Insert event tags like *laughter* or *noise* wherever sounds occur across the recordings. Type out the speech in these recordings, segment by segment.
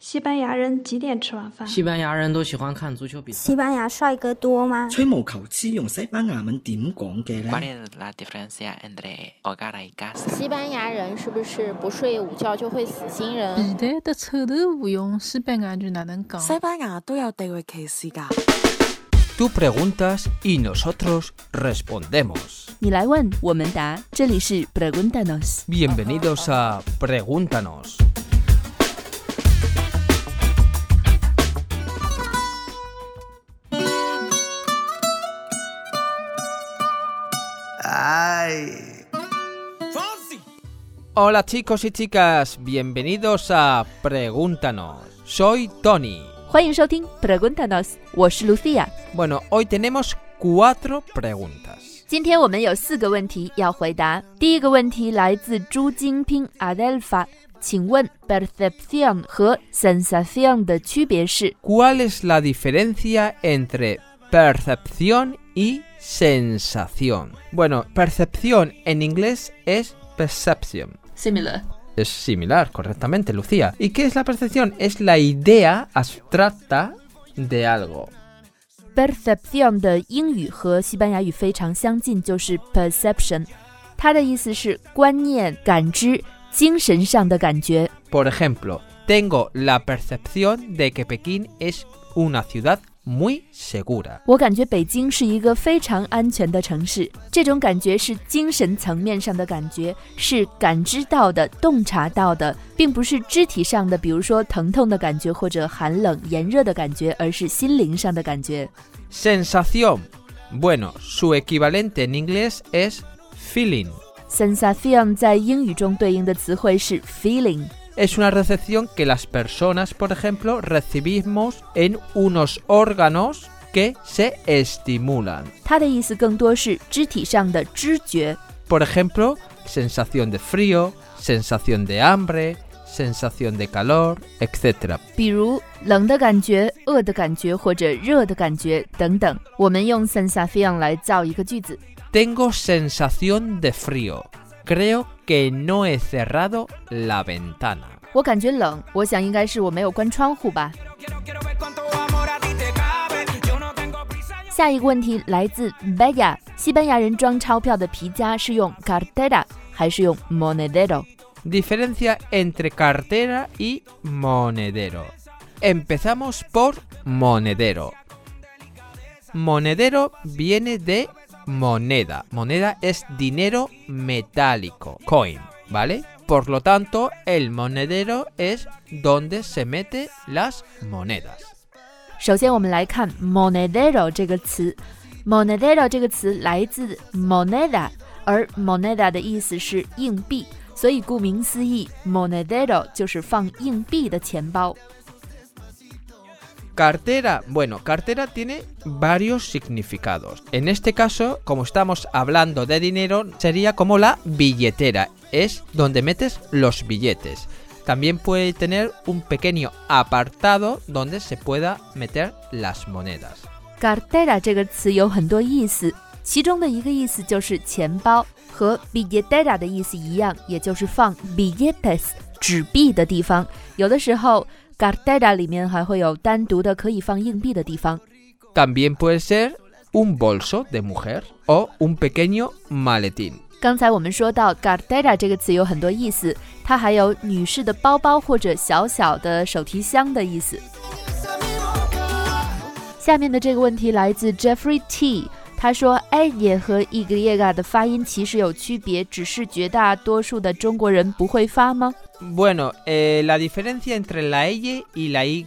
西班牙人几点吃晚饭？西班牙人都喜欢看足球比赛。西班牙帅哥多吗？吹毛求疵用西班牙文點講嘅呢？¿Cuál es la diferencia entre hogar y casa? 西班牙人是不是不睡午觉就会死心人？的臭豆腐用西班牙语哪能讲？西班牙都有地域歧視㗎。Tú preguntas y nosotros respondemos. 你来问，我们答。这里是 Preguntanos。Bienvenidos a Pregúntanos. Hola chicos y chicas, bienvenidos a Pregúntanos. Soy Tony. 欢迎收听 Preguntanos，我是 Lucia。 Bueno, hoy tenemos cuatro preguntas. 今天我们有四个问题要回答。第一个问题来自朱金拼 Adelfa，请问 percepción 和 sensación 的区别是？ ¿Cuál es la diferencia entre percepción y sensación? Bueno, percepción en inglés es perception. Similar。 Es similar, correctamente, Lucía. ¿Y qué es la percepción? Es la idea abstracta de algo. perception 的英语和西班牙语非常相近，就是 perception，它的意思是观念、感知、精神上的感觉。 Por ejemplo, tengo la percepción de que Pekín es una ciudad muy segura. 我感觉北京是一个非常安全的城市，这种感觉是精神层面上的感觉，是感知到的、洞察到的，并不是肢体上的，比如说疼痛的感觉或者寒冷、炎热的感觉，而是心灵上的感觉。Sensación. Bueno, su equivalente en inglés es feeling. Sensation 在英语中对应的词汇是 feeling。Es una recepción que las personas, por ejemplo, recibimos en unos órganos que se estimulan. 它的意思更多是肢体上的知觉， Por ejemplo, sensación de frío, sensación de hambre, sensación de calor, etc. 比如冷的感觉、饿的感觉或者热的感觉等等。我们用 sensation 来造一个句子。 Tengo sensación de frío. Creo que no he cerrado la ventana. 我感觉冷，我想应该是我没有关窗户吧。下一个问题来自 Bella，西班牙人装钞票的皮夹是用 cartera 还是用 monedero？ Diferencia entre cartera y monedero. Empezamos por monedero. Monedero viene de moneda. Moneda es dinero metálico, coin, ¿vale? Por lo tanto, el monedero es donde se mete las monedas. 首先，我们来看 monedero 这个词。monedero 这个词来自 moneda，而 moneda 的意思是硬币，所以顾名思义，monedero 就是放硬币的钱包。 Cartera, bueno, cartera tiene varios significados. En este caso, como estamos hablando de dinero, sería como la billetera, es donde metes los billetes. También puede tener un pequeño apartado donde se pueda meter las monedas. cartera 这个词有很多意思，其中的一个意思就是钱包，和 billetera 的意思一样，也就是放 billetes 纸币的地方。有的时候 Cartera 里面还会有单独的可以放硬币的地方。También puede ser un bolso de mujer o un pequeño maletín. 刚才我们说到 cartera 这个词有很多意思，它还有女士的包包或者小小的手提箱的意思。下面的这个问题来自 Jeffrey T，他说 “a” 和 “y” 的发音其实有区别，只是绝大多数的中国人不会发吗？Bueno, eh, la diferencia entre la y la Y.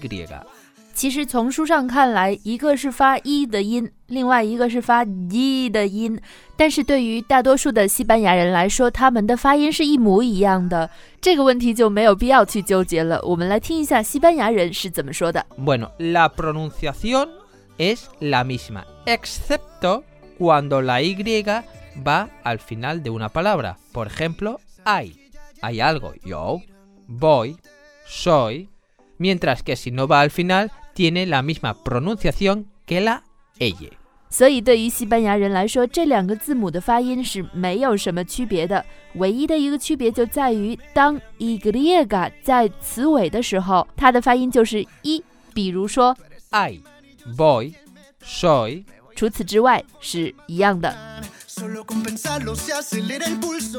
其实从书上看来，一个是发 “i” 的音，另外一个是发 “i” 的音。但是对于大多数的西班牙人来说，他们的发音是一模一样的。这个问题就没有必要去纠结了。我们来听一下西班牙人是怎么说的。Bueno, la pronunciación es la misma, excepto cuando la Y va al final de una palabra. Por ejemplo, hay. Hay algo, yo, voy, soy. Mientras que si no va al final, tiene la misma pronunciación que la ella. 所以对于西班牙人来说，这两个字母的发音是没有什么区别的。唯一的一个区别就在于，当 y 在词尾的时候，它的发音就是一。比如说，I, boy, soy。除此之外是一样的。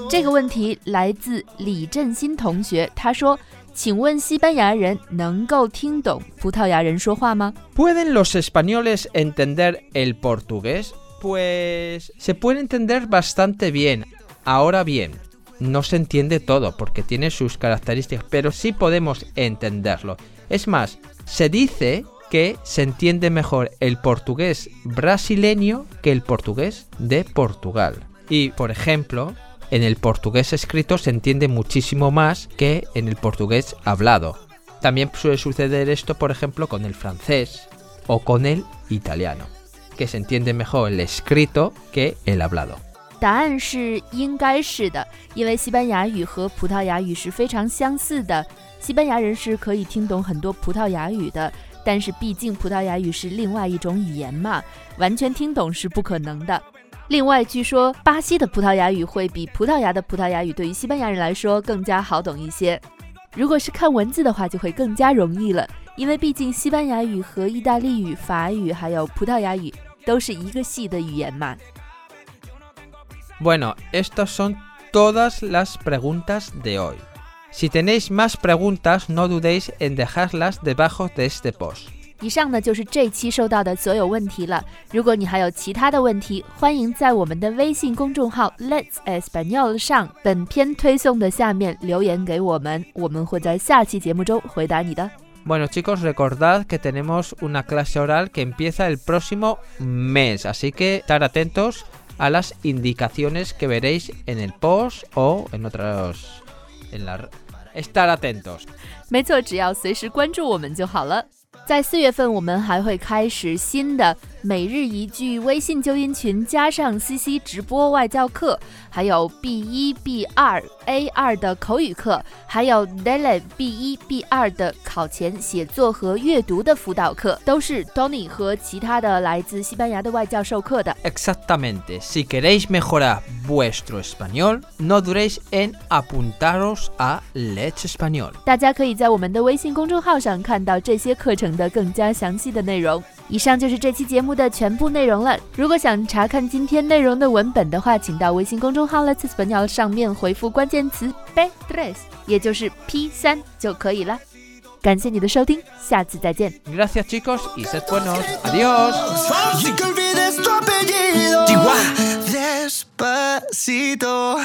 这个问题来自李振新同学，他说。请问西班牙人能够听懂葡萄牙人说话吗？¿Pueden los españoles entender el portugués? Pues se puede entender bastante bien. Ahora bien, no se entiende todo porque tiene sus características, pero sí podemos entenderlo. Es más, se dice que se entiende mejor el portugués brasileño que el portugués de Portugal. Y, por ejemplo, en el portugués escrito se entiende muchísimo más que en el portugués hablado. También suele suceder esto, por ejemplo, con el francés o con el italiano, que se entiende mejor el escrito que el hablado. 答案是应该是的，因为西班牙语和葡萄牙语是非常相似的。西班牙人是可以听懂很多葡萄牙语的， 但是毕竟葡萄牙语是另外一种语言嘛，完全听懂是不可能的。另外，据说巴西的葡萄牙语会比葡萄牙的葡萄牙语对于西班牙人来说更加好懂一些。如果是看文字的话，就会更加容易了，因为毕竟西班牙语和意大利语、法语还有葡萄牙语都是一个系的语言嘛。Bueno, estas son todas las preguntas de hoy. Si tenéis más preguntas, no dudéis en dejarlas debajo de este post. 以上呢就是这期收到的所有问题了。如果你还有其他的问题，欢迎在我们的微信公众号 Let's Español 上本篇推送的下面留言给我们，我们会在下期节目中回答你的。Bueno chicos, recordad que tenemos una clase oral que empieza el próximo mes, así que estar atentos a las indicaciones que veréis en el post o en otros *laughs* 没错，只要随时关注我们就好了。在四月份，我们还会开始新的每日一句微信纠音群，加上 CC 直播外教课，还有 B 一、B 二、A 二的口语课，还有 Daily B 一、B 二的考前写作和阅读的辅导课，都是 Tony 和其他的来自西班牙的外教授课的。Exactamente. Si queréis mejorar vuestro español, no duréis en apuntaros a Let's Español。大家可以在我们的微信公众号上看到这些课程的更加详细的内容。以上就是这期节目的全部内容了。如果想查看今天内容的文本的话，请到微信公众号 Let's Español 上面回复关键词 P tres，也就是 P 三就可以了。感谢你的收听，下次再见。Gracias chicos y sed buenos. Adiós. Despacito.